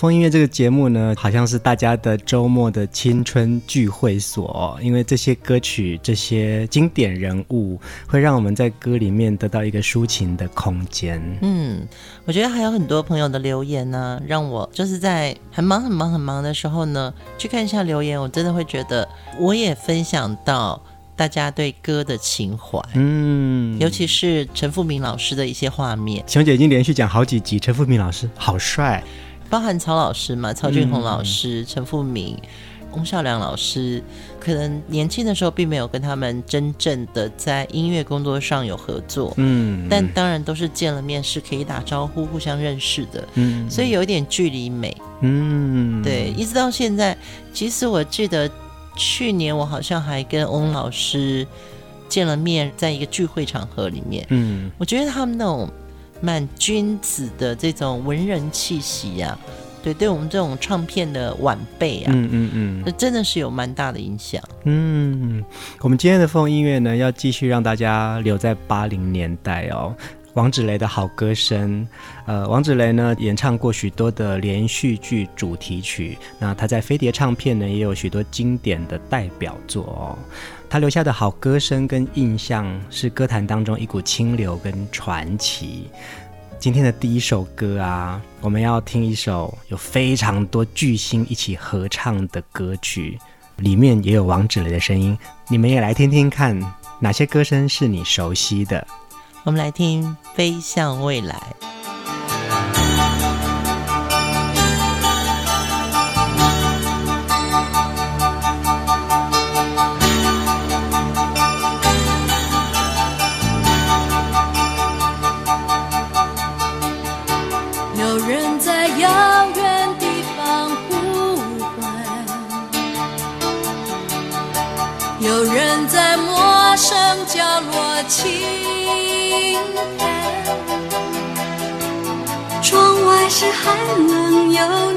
疯音乐这个节目呢，好像是大家的周末的青春聚会所，因为这些歌曲、这些经典人物，会让我们在歌里面得到一个抒情的空间。嗯，我觉得还有很多朋友的留言呢，让我就是在很忙、很忙、很忙的时候呢，去看一下留言，我真的会觉得，我也分享到大家对歌的情怀。嗯，尤其是陈富明老师的一些画面。熊姐已经连续讲好几集，陈富明老师好帅。包含曹老师嘛，曹俊宏老师、陈富明、翁孝良老师，可能年轻的时候并没有跟他们真正的在音乐工作上有合作，嗯，但当然都是见了面是可以打招呼、互相认识的，嗯，所以有一点距离美，嗯，对，一直到现在，其实我记得去年我好像还跟翁老师见了面，在一个聚会场合里面，嗯，我觉得他们那种。蛮君子的这种文人气息呀、啊，对，对我们这种唱片的晚辈啊，嗯嗯嗯，那真的是有蛮大的影响。嗯，我们今天的风音乐呢，要继续让大家留在八零年代哦。王子雷的好歌声，呃，王子雷呢演唱过许多的连续剧主题曲，那他在飞碟唱片呢也有许多经典的代表作哦。他留下的好歌声跟印象，是歌坛当中一股清流跟传奇。今天的第一首歌啊，我们要听一首有非常多巨星一起合唱的歌曲，里面也有王芷蕾的声音。你们也来听听看，哪些歌声是你熟悉的？我们来听《飞向未来》。还能有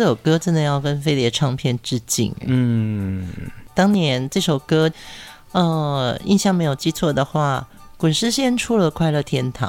这首歌，真的要跟飞碟唱片致敬。嗯，当年这首歌，呃，印象没有记错的话，滚石先出了《快乐天堂》，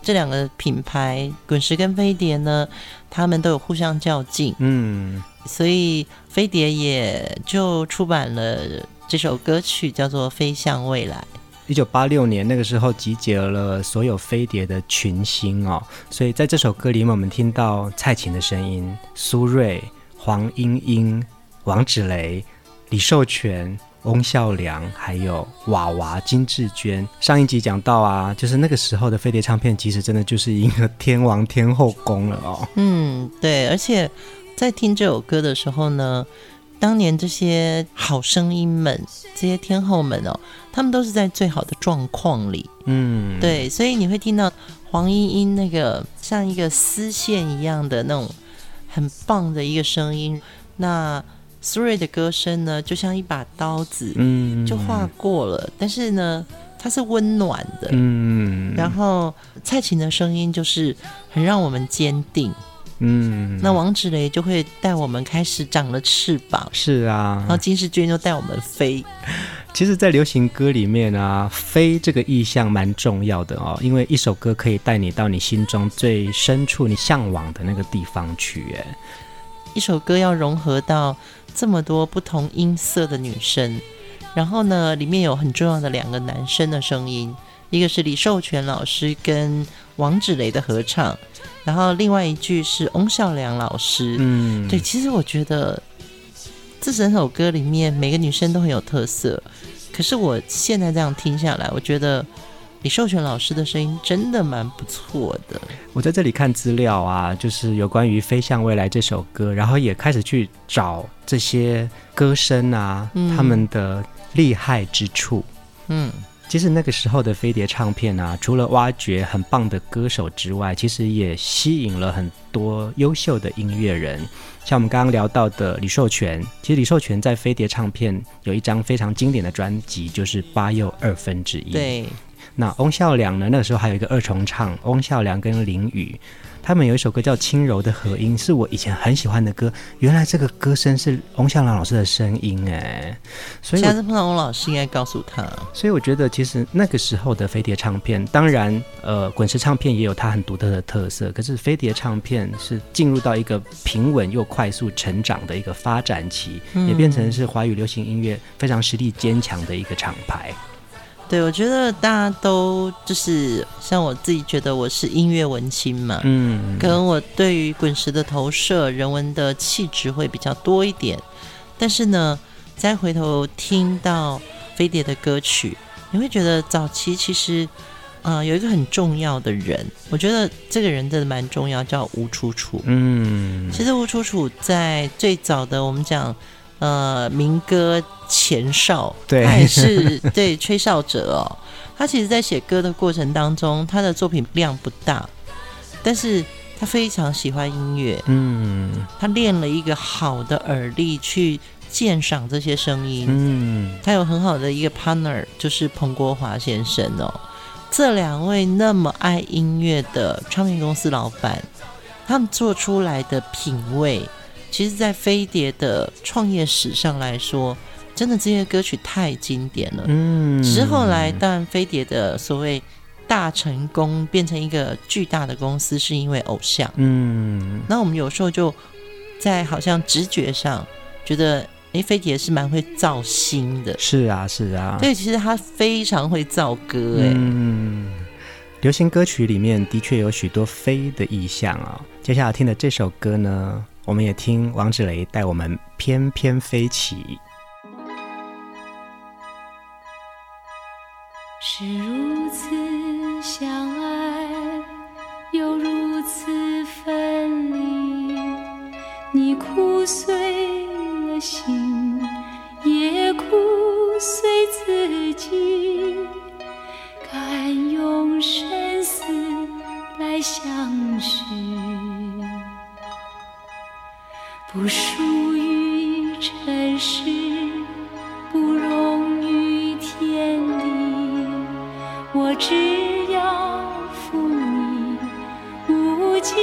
这两个品牌，滚石跟飞碟呢，他们都有互相较劲。嗯，所以飞碟也就出版了这首歌曲，叫做《飞向未来》。一九八六年那个时候集结了所有飞碟的群星哦，所以在这首歌里面，我们听到蔡琴的声音、苏芮、黄莺莺、王芷蕾、李寿全、翁孝良，还有娃娃金志娟。上一集讲到啊，就是那个时候的飞碟唱片，其实真的就是一个天王天后宫了哦。嗯，对，而且在听这首歌的时候呢。当年这些好声音们，这些天后们哦，他们都是在最好的状况里，嗯，对，所以你会听到黄莺莺那个像一个丝线一样的那种很棒的一个声音，那苏芮的歌声呢，就像一把刀子，嗯，就划过了，但是呢，它是温暖的，嗯，然后蔡琴的声音就是很让我们坚定。嗯，那王芷蕾就会带我们开始长了翅膀，是啊，然后金世娟就带我们飞。其实，在流行歌里面啊，飞这个意象蛮重要的哦，因为一首歌可以带你到你心中最深处、你向往的那个地方去。哎，一首歌要融合到这么多不同音色的女生，然后呢，里面有很重要的两个男生的声音，一个是李寿全老师跟王芷蕾的合唱。然后另外一句是翁孝良老师，嗯，对，其实我觉得这整首歌里面每个女生都很有特色。可是我现在这样听下来，我觉得李寿全老师的声音真的蛮不错的。我在这里看资料啊，就是有关于《飞向未来》这首歌，然后也开始去找这些歌声啊，嗯，他们的厉害之处，嗯。其实那个时候的飞碟唱片啊，除了挖掘很棒的歌手之外，其实也吸引了很多优秀的音乐人。像我们刚刚聊到的李寿全，其实李寿全在飞碟唱片有一张非常经典的专辑，就是《八又二分之一》。对。那翁孝良呢？那个时候还有一个二重唱，翁孝良跟林宇。他们有一首歌叫《轻柔的和音》，是我以前很喜欢的歌。原来这个歌声是翁孝良老师的声音哎，所以下次碰到翁老师应该告诉他。所以我觉得其实那个时候的飞碟唱片，当然呃滚石唱片也有它很独特的特色，可是飞碟唱片是进入到一个平稳又快速成长的一个发展期，嗯、也变成是华语流行音乐非常实力坚强的一个厂牌。对，我觉得大家都就是像我自己觉得我是音乐文青嘛，嗯，可能我对于滚石的投射、人文的气质会比较多一点。但是呢，再回头听到飞碟的歌曲，你会觉得早期其实，呃，有一个很重要的人，我觉得这个人真的蛮重要，叫吴楚楚。嗯，其实吴楚楚在最早的我们讲。呃，民歌前哨，对，他也是 对吹哨者哦。他其实，在写歌的过程当中，他的作品量不大，但是他非常喜欢音乐。嗯，他练了一个好的耳力去鉴赏这些声音。嗯，他有很好的一个 partner，就是彭国华先生哦。这两位那么爱音乐的唱片公司老板，他们做出来的品味。其实，在飞碟的创业史上来说，真的这些歌曲太经典了。嗯，只是后来，当然飞碟的所谓大成功，变成一个巨大的公司，是因为偶像。嗯，那我们有时候就在好像直觉上觉得，哎，飞碟是蛮会造星的。是啊，是啊。对，其实他非常会造歌。哎，嗯，流行歌曲里面的确有许多飞的意象啊。接下来听的这首歌呢？我们也听王志雷带我们翩翩飞起，是如此相爱，又如此分离。你哭碎了心，也哭碎自己，敢用生死来相许。不属于尘世，不容于天地。我只要负你无尽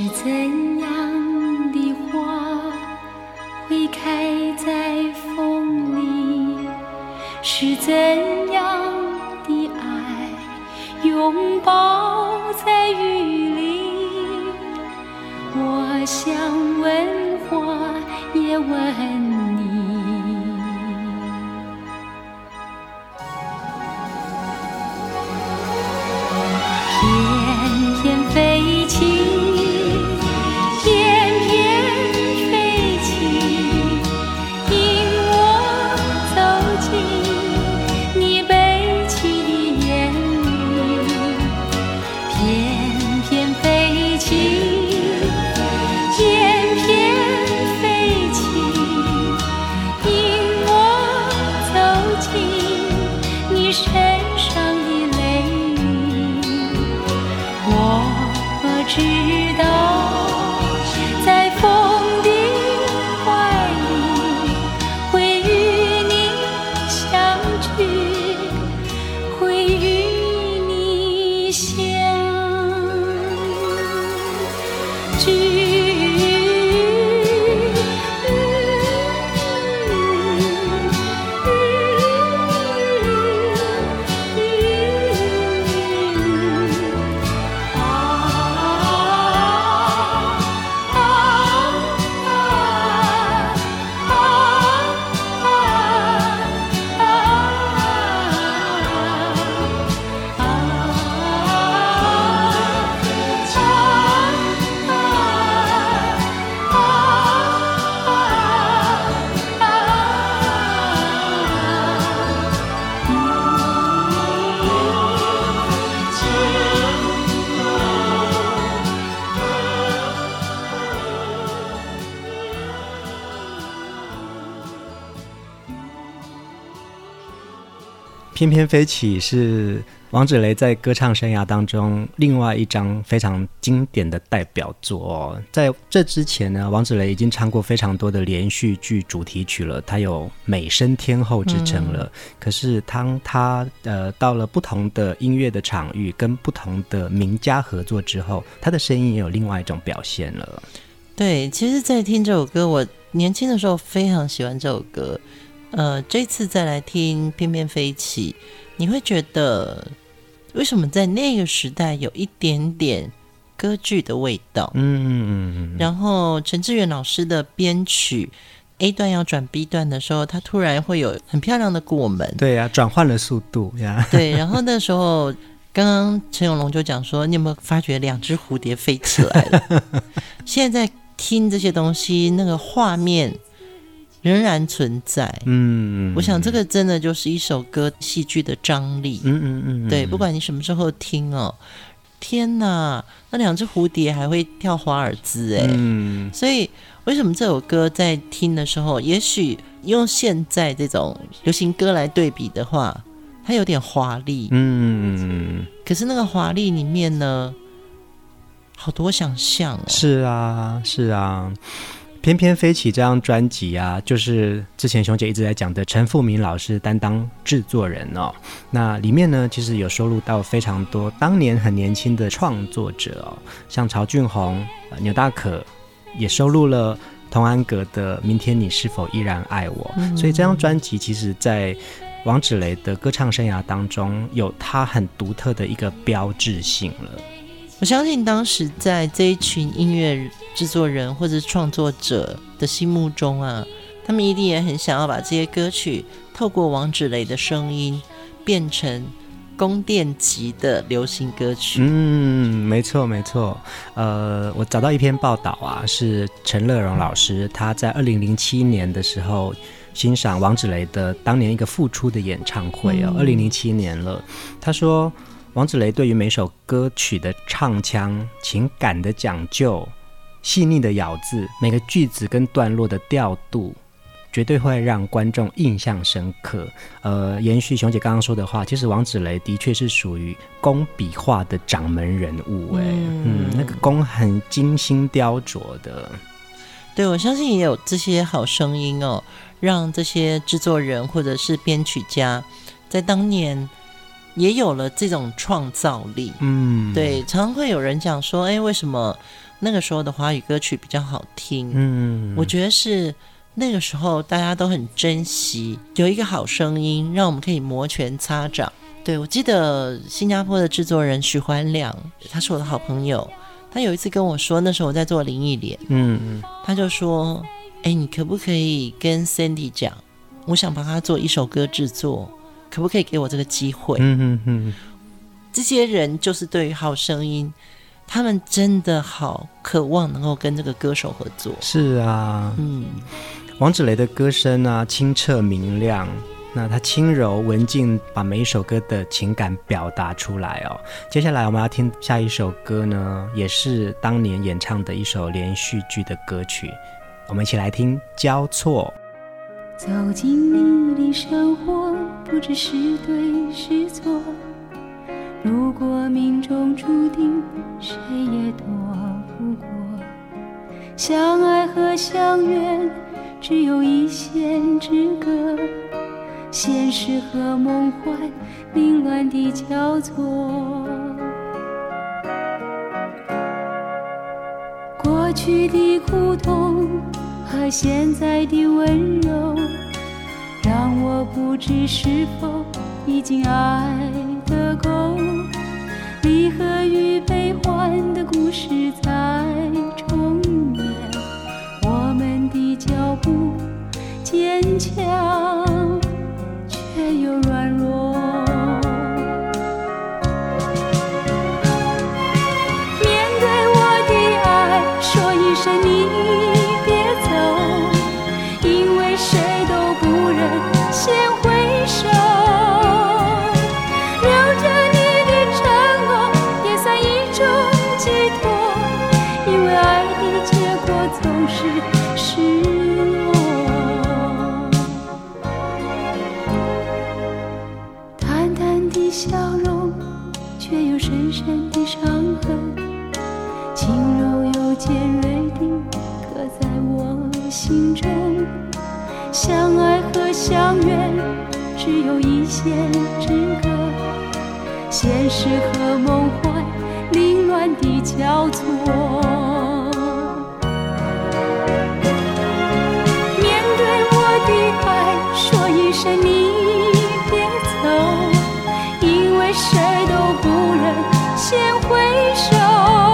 是怎样的花会开在风里？是怎样的爱拥抱在雨里？我想问花，也问。知翩翩飞起是王芷雷在歌唱生涯当中另外一张非常经典的代表作哦。在这之前呢，王芷雷已经唱过非常多的连续剧主题曲了，她有美声天后之称了。嗯、可是当她呃到了不同的音乐的场域，跟不同的名家合作之后，她的声音也有另外一种表现了。对，其实，在听这首歌，我年轻的时候非常喜欢这首歌。呃，这次再来听《翩翩飞起》，你会觉得为什么在那个时代有一点点歌剧的味道？嗯嗯嗯。然后陈志远老师的编曲，A 段要转 B 段的时候，他突然会有很漂亮的过门。对呀、啊，转换了速度呀。对，然后那时候刚刚陈永龙就讲说，你有没有发觉两只蝴蝶飞起来了？现在在听这些东西，那个画面。仍然存在，嗯，我想这个真的就是一首歌戏剧的张力，嗯嗯嗯，对，不管你什么时候听哦，天哪，那两只蝴蝶还会跳华尔兹哎，嗯，所以为什么这首歌在听的时候，也许用现在这种流行歌来对比的话，它有点华丽，嗯，可是那个华丽里面呢，好多想象哦，是啊，是啊。翩翩飞起这张专辑啊，就是之前熊姐一直在讲的陈富明老师担当制作人哦。那里面呢，其实有收录到非常多当年很年轻的创作者哦，像曹俊宏、牛大可，也收录了童安格的《明天你是否依然爱我》。嗯。所以这张专辑其实，在王芷蕾的歌唱生涯当中，有她很独特的一个标志性了。我相信当时在这一群音乐制作人或者创作者的心目中啊，他们一定也很想要把这些歌曲透过王芷蕾的声音变成宫殿级的流行歌曲。嗯，没错没错。呃，我找到一篇报道啊，是陈乐融老师他在二零零七年的时候欣赏王芷蕾的当年一个复出的演唱会哦，二零零七年了，他说。王子雷对于每首歌曲的唱腔、情感的讲究、细腻的咬字、每个句子跟段落的调度，绝对会让观众印象深刻。呃，延续熊姐刚刚说的话，其实王子雷的确是属于工笔画的掌门人物，哎，嗯，嗯，那个工很精心雕琢的。对，我相信也有这些好声音哦，让这些制作人或者是编曲家在当年。也有了这种创造力，嗯，对，常常会有人讲说，哎，为什么那个时候的华语歌曲比较好听。嗯，我觉得是那个时候大家都很珍惜有一个好声音，让我们可以摩拳擦掌。对，我记得新加坡的制作人许欢亮，他是我的好朋友。他有一次跟我说，那时候我在做林忆莲，嗯嗯，他就说：“哎，你可不可以跟 Sandy 讲，我想帮他做一首歌制作，可不可以给我这个机会？”嗯嗯嗯，这些人就是对于好声音，他们真的好渴望能够跟这个歌手合作。是啊，嗯，王芷蕾的歌声啊，清澈明亮。那他轻柔文静，把每一首歌的情感表达出来哦。接下来我们要听下一首歌呢，也是当年演唱的一首连续剧的歌曲。我们一起来听《交错》。走进你的生活，不知是对是错。如果命中注定，谁也躲不过。相爱和相怨，只有一线之隔。现实和梦幻凌乱的交错，过去的苦痛和现在的温柔，我不知是否已经爱得够。离合与悲欢的故事在重演，我们的脚步坚强。间之歌，现实和梦幻凌乱的交错。面对我的爱，说一声你别走，因为谁都不忍先回首。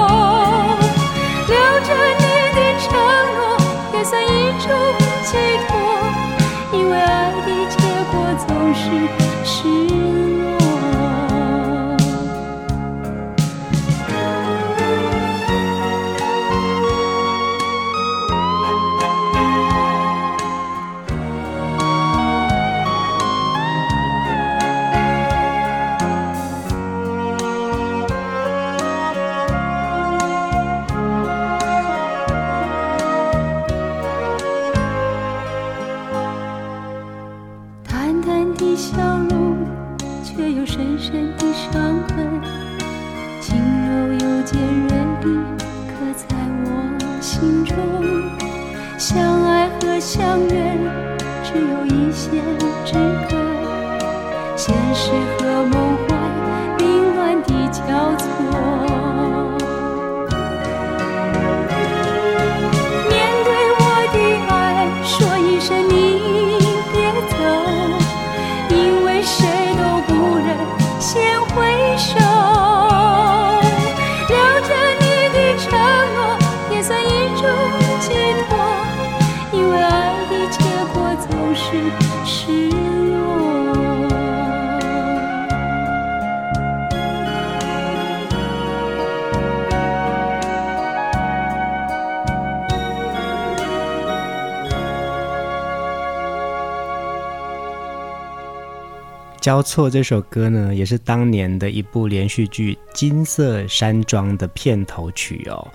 交错这首歌呢，也是当年的一部连续剧《金色山庄》的片头曲哦。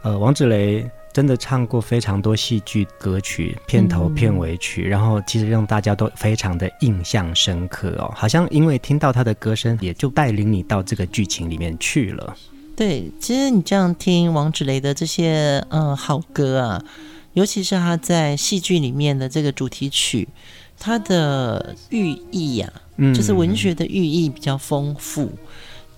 呃，王志雷真的唱过非常多戏剧歌曲片头、片尾曲，然后其实让大家都非常的印象深刻哦。好像因为听到他的歌声，也就带领你到这个剧情里面去了。对，其实你这样听王志雷的这些嗯好歌啊，尤其是他在戏剧里面的这个主题曲，它的寓意呀、嗯，就是文学的寓意比较丰富，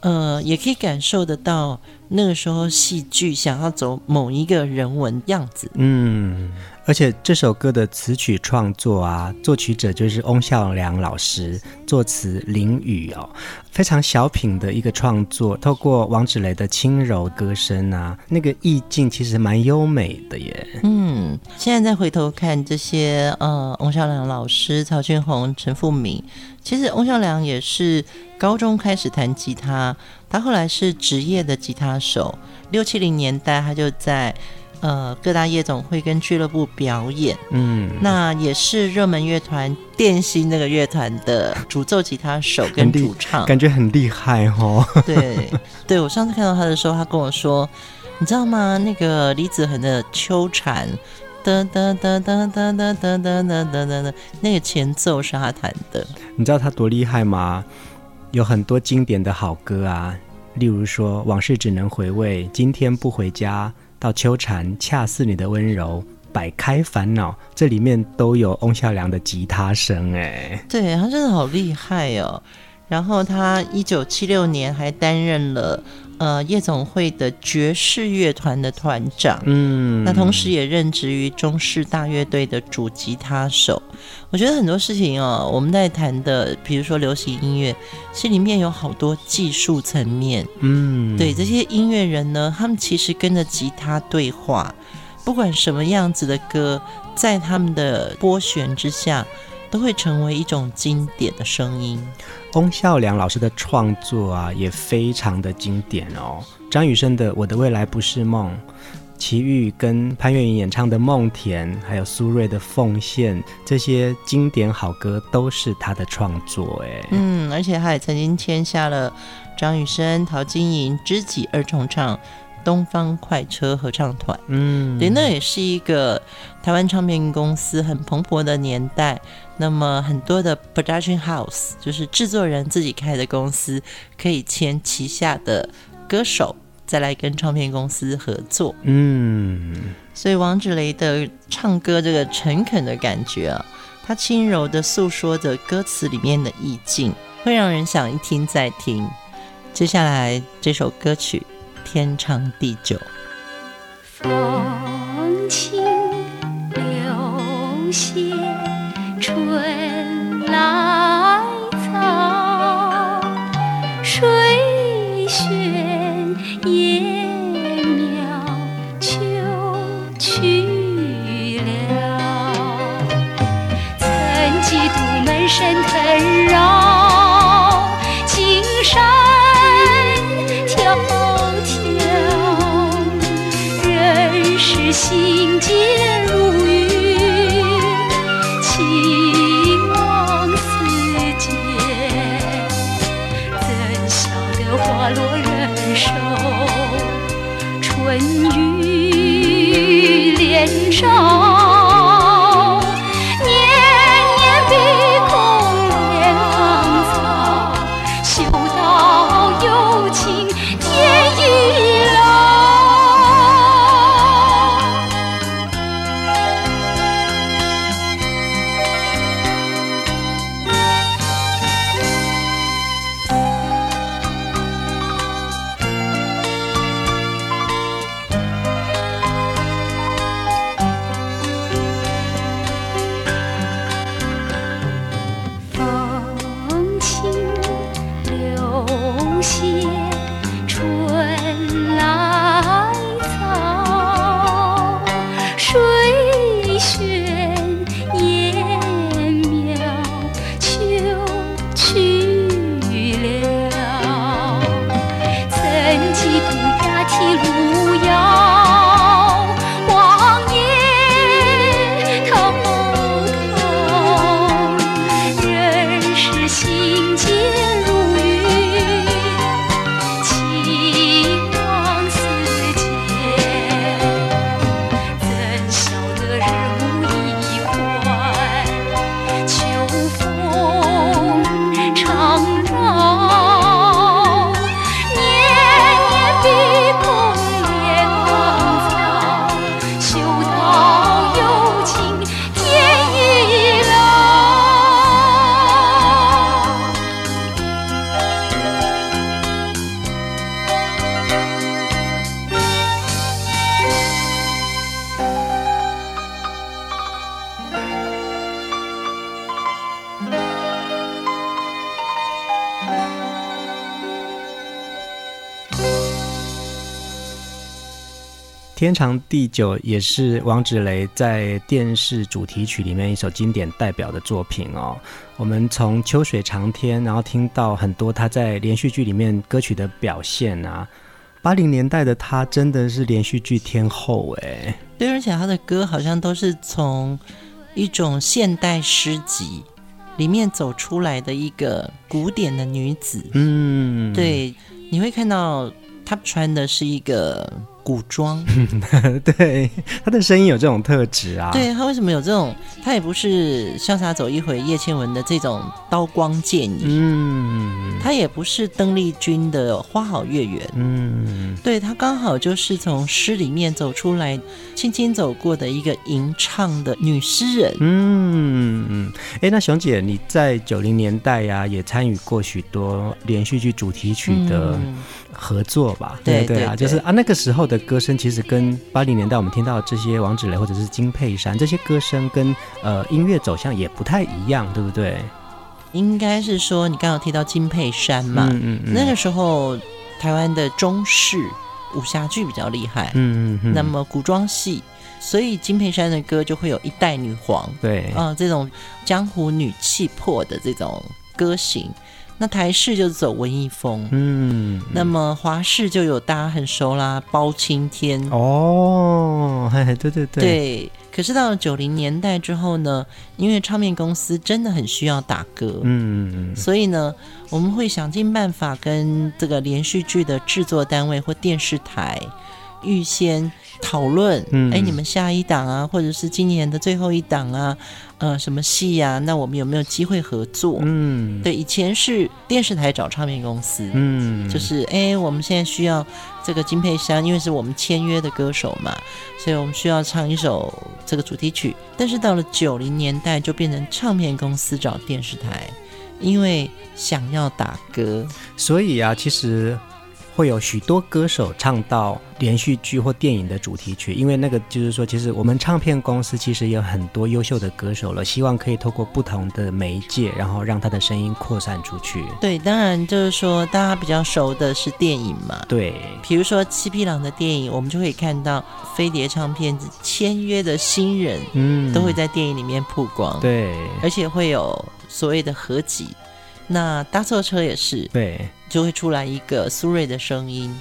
呃，也可以感受得到那个时候戏剧想要走某一个人文样子。嗯。而且这首歌的词曲创作啊，作曲者就是翁孝良老师，作词林宇哦，非常小品的一个创作。透过王芷蕾的轻柔歌声啊，那个意境其实蛮优美的耶。嗯，现在再回头看这些呃，翁孝良老师、曹俊宏、陈富明，其实翁孝良也是高中开始弹吉他，他后来是职业的吉他手，六七零年代他就在。呃，各大夜总会跟俱乐部表演，嗯，那也是热门乐团电心那个乐团的主奏吉他手跟主唱，感觉很厉害哦。对，对我上次看到他的时候，他跟我说，你知道吗？那个李子恒的《秋蝉》，哒哒哒哒哒哒哒哒哒哒哒，那个前奏是他弹的。你知道他多厉害吗？有很多经典的好歌啊，例如说《往事只能回味》，今天不回家。到秋蝉，恰似你的温柔，摆开烦恼，这里面都有翁孝良的吉他声，哎，对，他真的好厉害哦。然后他一九七六年还担任了呃夜总会的爵士乐团的团长，嗯，那同时也任职于中式大乐队的主吉他手。我觉得很多事情哦，我们在谈的，比如说流行音乐，其实里面有好多技术层面，嗯，对，这些音乐人呢，他们其实跟着吉他对话，不管什么样子的歌，在他们的拨弦之下。都会成为一种经典的声音。翁孝良老师的创作啊，也非常的经典哦。张雨生的《我的未来不是梦》，齐豫跟潘越云演唱的《梦田》，还有苏芮的《奉献》，这些经典好歌都是他的创作。哎，嗯，而且他也曾经签下了张雨生、陶晶莹知己二重唱。东方快车合唱团，嗯，对，那也是一个台湾唱片公司很蓬勃的年代。那么很多的 production house，就是制作人自己开的公司，可以签旗下的歌手，再来跟唱片公司合作。嗯，所以王志雷的唱歌这个诚恳的感觉啊，他轻柔的诉说着歌词里面的意境，会让人想一听再听。接下来这首歌曲。天长地久，风轻流泻，春来早，水喧叶渺，秋去了，曾几度门神天长地久也是王芷雷在电视主题曲里面一首经典代表的作品哦。我们从秋水长天，然后听到很多他在连续剧里面歌曲的表现啊。八零年代的他真的是连续剧天后哎。对，而且他的歌好像都是从一种现代诗集里面走出来的一个古典的女子。嗯，对，你会看到她穿的是一个。古装，对，他的声音有这种特质啊。对，他为什么有这种？他也不是潇洒走一回叶倩文的这种刀光剑影，嗯，他也不是邓丽君的花好月圆，嗯，对，他刚好就是从诗里面走出来，轻轻走过的一个吟唱的女诗人。嗯嗯，哎，那熊姐你在九零年代呀、啊，也参与过许多连续剧主题曲的。嗯合作吧，对对啊，就是啊，那个时候的歌声其实跟八零年代我们听到的这些王芷蕾或者是金佩珊这些歌声跟呃音乐走向也不太一样，对不对？应该是说你刚刚提到金佩珊嘛，嗯嗯，嗯，那个时候台湾的中式武侠剧比较厉害，嗯嗯，嗯，那么古装戏，所以金佩珊的歌就会有一代女皇，对啊，这种江湖女气魄的这种歌型。那台式就是走文艺风，嗯，那么华式就有大家很熟啦，包青天。哦，对对对，对。可是到了九零年代之后呢，因为唱片公司真的很需要打歌，嗯，所以呢，我们会想尽办法跟这个连续剧的制作单位或电视台预先讨论，嗯，哎，你们下一档啊，或者是今年的最后一档啊。呃，什么戏呀？那我们有没有机会合作？嗯，对，以前是电视台找唱片公司，嗯，就是哎，我们现在需要这个金佩珊，因为是我们签约的歌手嘛，所以我们需要唱一首这个主题曲。但是到了九零年代，就变成唱片公司找电视台，因为想要打歌，所以啊，其实。会有许多歌手唱到连续剧或电影的主题曲，因为那个就是说，其实我们唱片公司其实有很多优秀的歌手了，希望可以透过不同的媒介，然后让他的声音扩散出去。对，当然就是说大家比较熟的是电影嘛。对，比如说七匹狼的电影，我们就可以看到飞碟唱片签约的新人，嗯，都会在电影里面曝光。对，而且会有所谓的合集。那搭错车也是，对。就会出来一个苏芮的声音，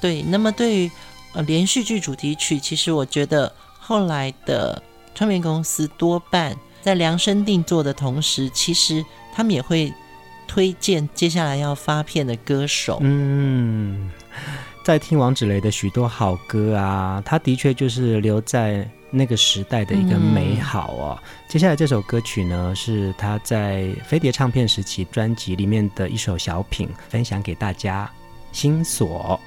对。那么对于呃连续剧主题曲，其实我觉得后来的唱片公司多半在量身定做的同时，其实他们也会推荐接下来要发片的歌手。嗯，在听王芷蕾的许多好歌啊，他的确就是留在那个时代的一个美好哦。嗯、接下来这首歌曲呢，是他在飞碟唱片时期专辑里面的一首小品，分享给大家。心锁，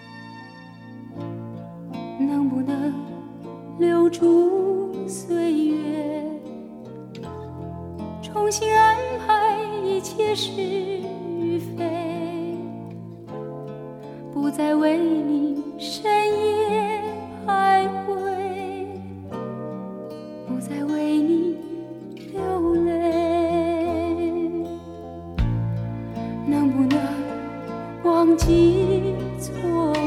能不能留住岁月，重新安排一切是与非，不再为你深夜徘在为你流泪，能不能忘记错误，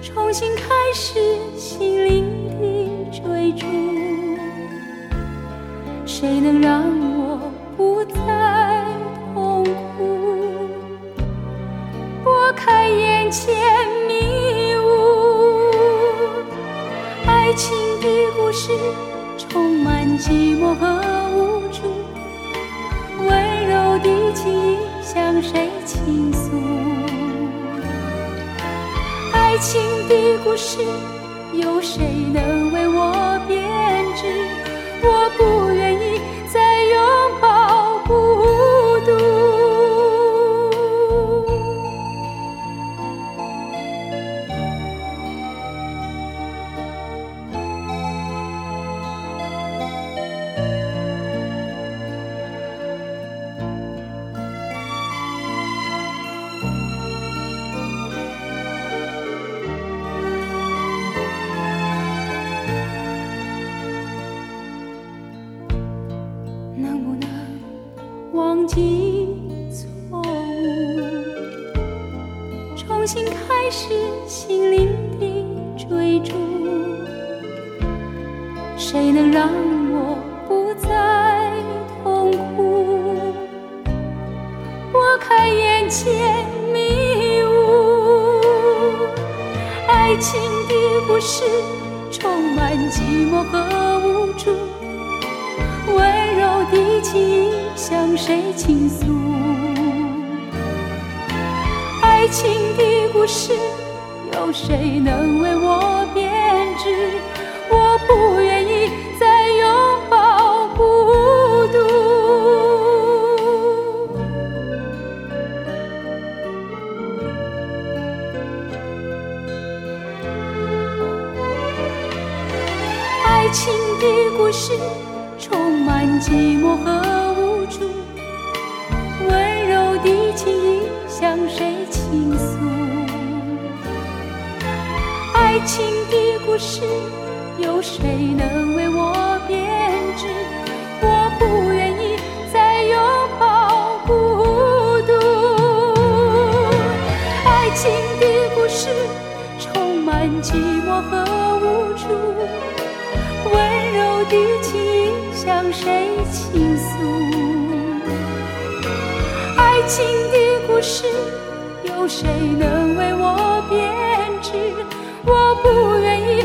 重新开始心灵的追逐？谁能让我不再痛苦，拨开眼前？故事充满寂寞和无助，温柔的情意向谁倾诉？爱情的故事有谁能为我寂寞和无助，温柔的情意向谁倾诉？爱情的故事。有谁能为我编织？我不愿意再拥抱孤独。爱情的故事充满寂寞和无助，温柔的情向谁倾诉？爱情的故事，有谁能为我编织？我不愿意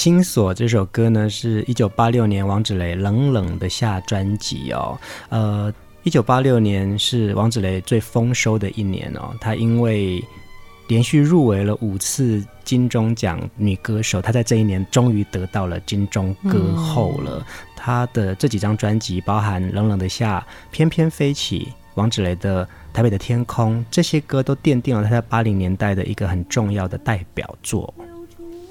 心锁这首歌呢，是一九八六年王芷雷《冷冷的夏》专辑哦。呃，一九八六年是王芷雷最丰收的一年哦。他因为连续入围了五次金钟奖女歌手，他在这一年终于得到了金钟歌后了。他、的这几张专辑，包含《冷冷的夏》《翩翩飞起》，王芷雷的《台北的天空》，这些歌都奠定了他在八零年代的一个很重要的代表作。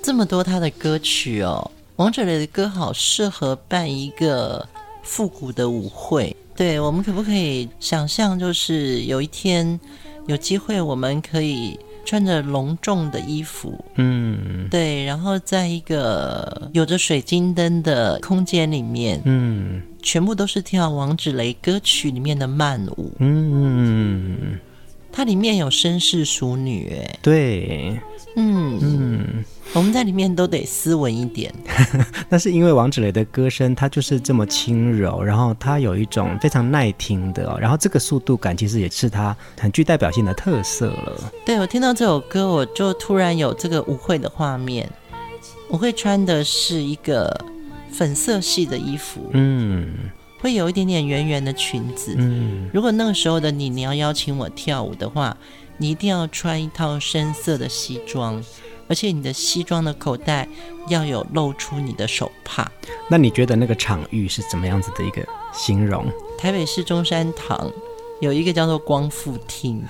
这么多他的歌曲哦，王者雷的歌好适合办一个复古的舞会。对，我们可不可以想象，就是有一天有机会，我们可以穿着隆重的衣服，嗯，对，然后在一个有着水晶灯的空间里面，嗯，全部都是跳王芷雷歌曲里面的慢舞，嗯，它里面有绅士淑女，哎，对，嗯嗯。我们在里面都得斯文一点，那是因为王芷雷的歌声，它就是这么轻柔，然后它有一种非常耐听的，然后这个速度感其实也是它很具代表性的特色了。对，我听到这首歌，我就突然有这个舞会的画面，我会穿的是一个粉色系的衣服，嗯，会有一点点圆圆的裙子，嗯。如果那个时候的你，你要邀请我跳舞的话，你一定要穿一套深色的西装。而且你的西装的口袋要有露出你的手帕。那你觉得那个场域是怎么样子的一个形容？台北市中山堂有一个叫做光复厅，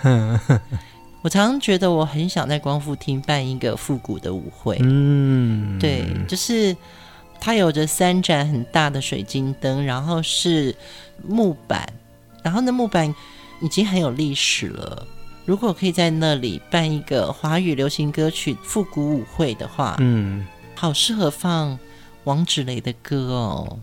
我常常觉得我很想在光复厅办一个复古的舞会。嗯，对，就是它有着三盏很大的水晶灯，然后是木板，然后那木板已经很有历史了。如果可以在那里办一个华语流行歌曲复古舞会的话，嗯，好适合放王芷雷的歌哦。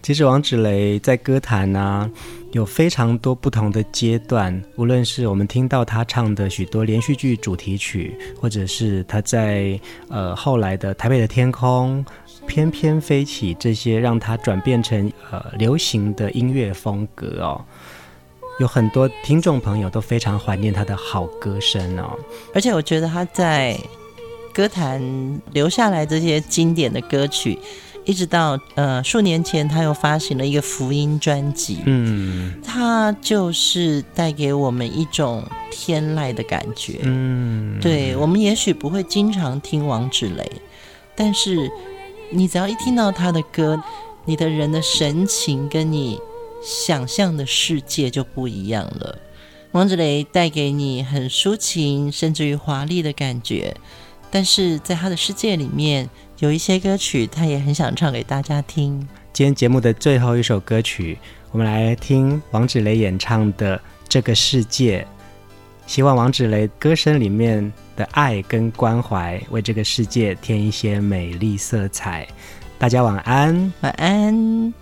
其实王芷雷在歌坛啊，有非常多不同的阶段。无论是我们听到他唱的许多连续剧主题曲，或者是他在呃后来的《台北的天空》《翩翩飞起》这些，让他转变成呃流行的音乐风格哦。有很多听众朋友都非常怀念他的好歌声哦，而且我觉得他在歌坛留下来这些经典的歌曲，一直到呃数年前他又发行了一个福音专辑，嗯，他就是带给我们一种天籁的感觉，嗯，对，我们也许不会经常听王志雷，但是你只要一听到他的歌，你的人的神情跟你。想象的世界就不一样了。王子雷带给你很抒情，甚至于华丽的感觉，但是在他的世界里面，有一些歌曲他也很想唱给大家听。今天节目的最后一首歌曲，我们来听王子雷演唱的《这个世界》，希望王子雷歌声里面的爱跟关怀，为这个世界添一些美丽色彩。大家晚安，晚安。